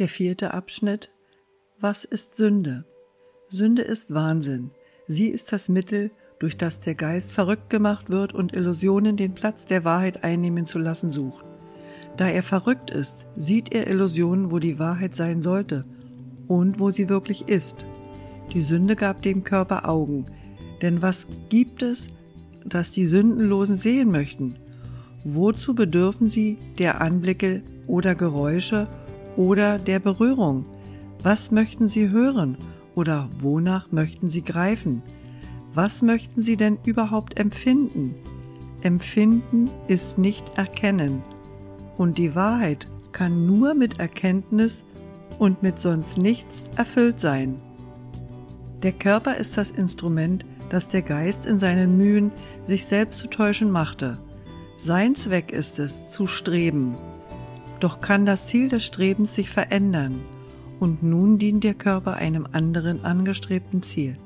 Der vierte Abschnitt. Was ist Sünde? Sünde ist Wahnsinn. Sie ist das Mittel, durch das der Geist verrückt gemacht wird und Illusionen den Platz der Wahrheit einnehmen zu lassen sucht. Da er verrückt ist, sieht er Illusionen, wo die Wahrheit sein sollte und wo sie wirklich ist. Die Sünde gab dem Körper Augen, denn was gibt es, das die Sündenlosen sehen möchten? Wozu bedürfen sie der Anblicke oder Geräusche oder der Berührung? Was möchten Sie hören oder wonach möchten Sie greifen? Was möchten Sie denn überhaupt empfinden? Empfinden ist nicht erkennen. Und die Wahrheit kann nur mit Erkenntnis und mit sonst nichts erfüllt sein. Der Körper ist das Instrument, das der Geist in seinen Mühen, sich selbst zu täuschen machte. Sein Zweck ist es, zu streben, doch kann das Ziel des Strebens sich verändern und nun dient der Körper einem anderen angestrebten Ziel.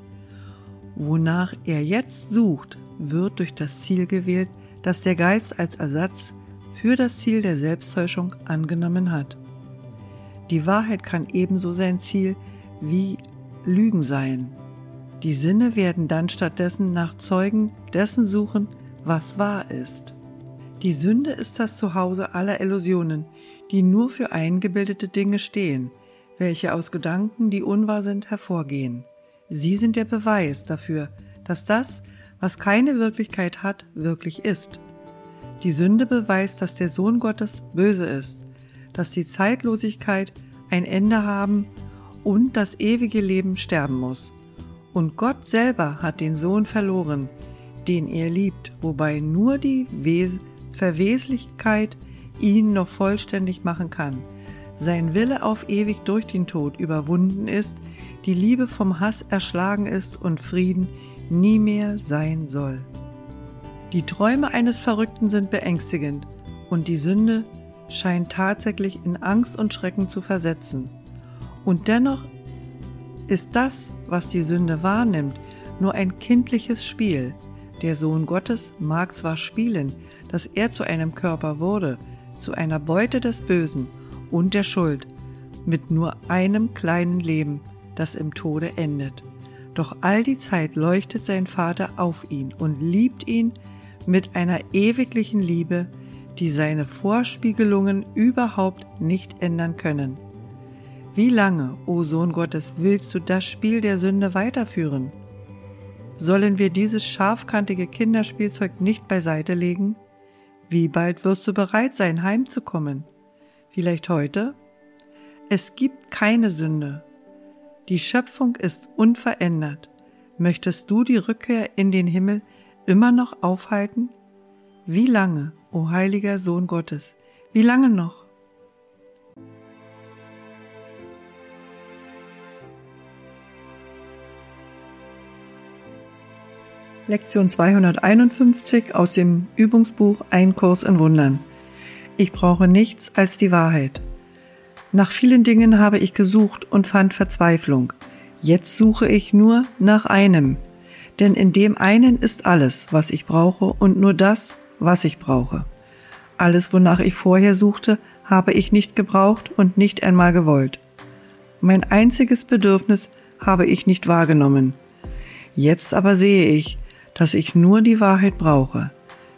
Wonach er jetzt sucht, wird durch das Ziel gewählt, das der Geist als Ersatz für das Ziel der Selbsttäuschung angenommen hat. Die Wahrheit kann ebenso sein Ziel wie Lügen sein. Die Sinne werden dann stattdessen nach Zeugen dessen suchen, was wahr ist. Die Sünde ist das Zuhause aller Illusionen, die nur für eingebildete Dinge stehen, welche aus Gedanken, die unwahr sind, hervorgehen. Sie sind der Beweis dafür, dass das, was keine Wirklichkeit hat, wirklich ist. Die Sünde beweist, dass der Sohn Gottes böse ist, dass die Zeitlosigkeit ein Ende haben und das ewige Leben sterben muss. Und Gott selber hat den Sohn verloren, den er liebt, wobei nur die Wes Verweslichkeit ihn noch vollständig machen kann. Sein Wille auf ewig durch den Tod überwunden ist, die Liebe vom Hass erschlagen ist und Frieden nie mehr sein soll. Die Träume eines Verrückten sind beängstigend und die Sünde scheint tatsächlich in Angst und Schrecken zu versetzen. Und dennoch ist das, was die Sünde wahrnimmt, nur ein kindliches Spiel. Der Sohn Gottes mag zwar spielen, dass er zu einem Körper wurde, zu einer Beute des Bösen und der Schuld, mit nur einem kleinen Leben, das im Tode endet. Doch all die Zeit leuchtet sein Vater auf ihn und liebt ihn mit einer ewiglichen Liebe, die seine Vorspiegelungen überhaupt nicht ändern können. Wie lange, o Sohn Gottes, willst du das Spiel der Sünde weiterführen? Sollen wir dieses scharfkantige Kinderspielzeug nicht beiseite legen? Wie bald wirst du bereit sein, heimzukommen? Vielleicht heute? Es gibt keine Sünde. Die Schöpfung ist unverändert. Möchtest du die Rückkehr in den Himmel immer noch aufhalten? Wie lange, o heiliger Sohn Gottes? Wie lange noch? Lektion 251 aus dem Übungsbuch Ein Kurs in Wundern. Ich brauche nichts als die Wahrheit. Nach vielen Dingen habe ich gesucht und fand Verzweiflung. Jetzt suche ich nur nach einem. Denn in dem einen ist alles, was ich brauche und nur das, was ich brauche. Alles, wonach ich vorher suchte, habe ich nicht gebraucht und nicht einmal gewollt. Mein einziges Bedürfnis habe ich nicht wahrgenommen. Jetzt aber sehe ich, dass ich nur die Wahrheit brauche.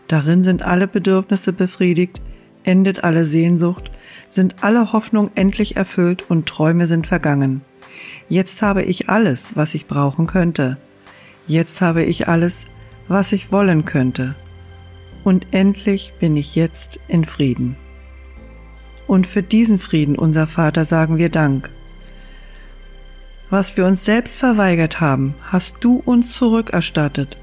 Darin sind alle Bedürfnisse befriedigt, endet alle Sehnsucht, sind alle Hoffnung endlich erfüllt und Träume sind vergangen. Jetzt habe ich alles, was ich brauchen könnte. Jetzt habe ich alles, was ich wollen könnte. Und endlich bin ich jetzt in Frieden. Und für diesen Frieden, unser Vater, sagen wir Dank. Was wir uns selbst verweigert haben, hast du uns zurückerstattet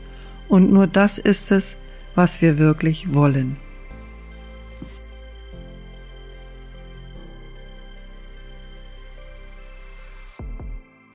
und nur das ist es, was wir wirklich wollen.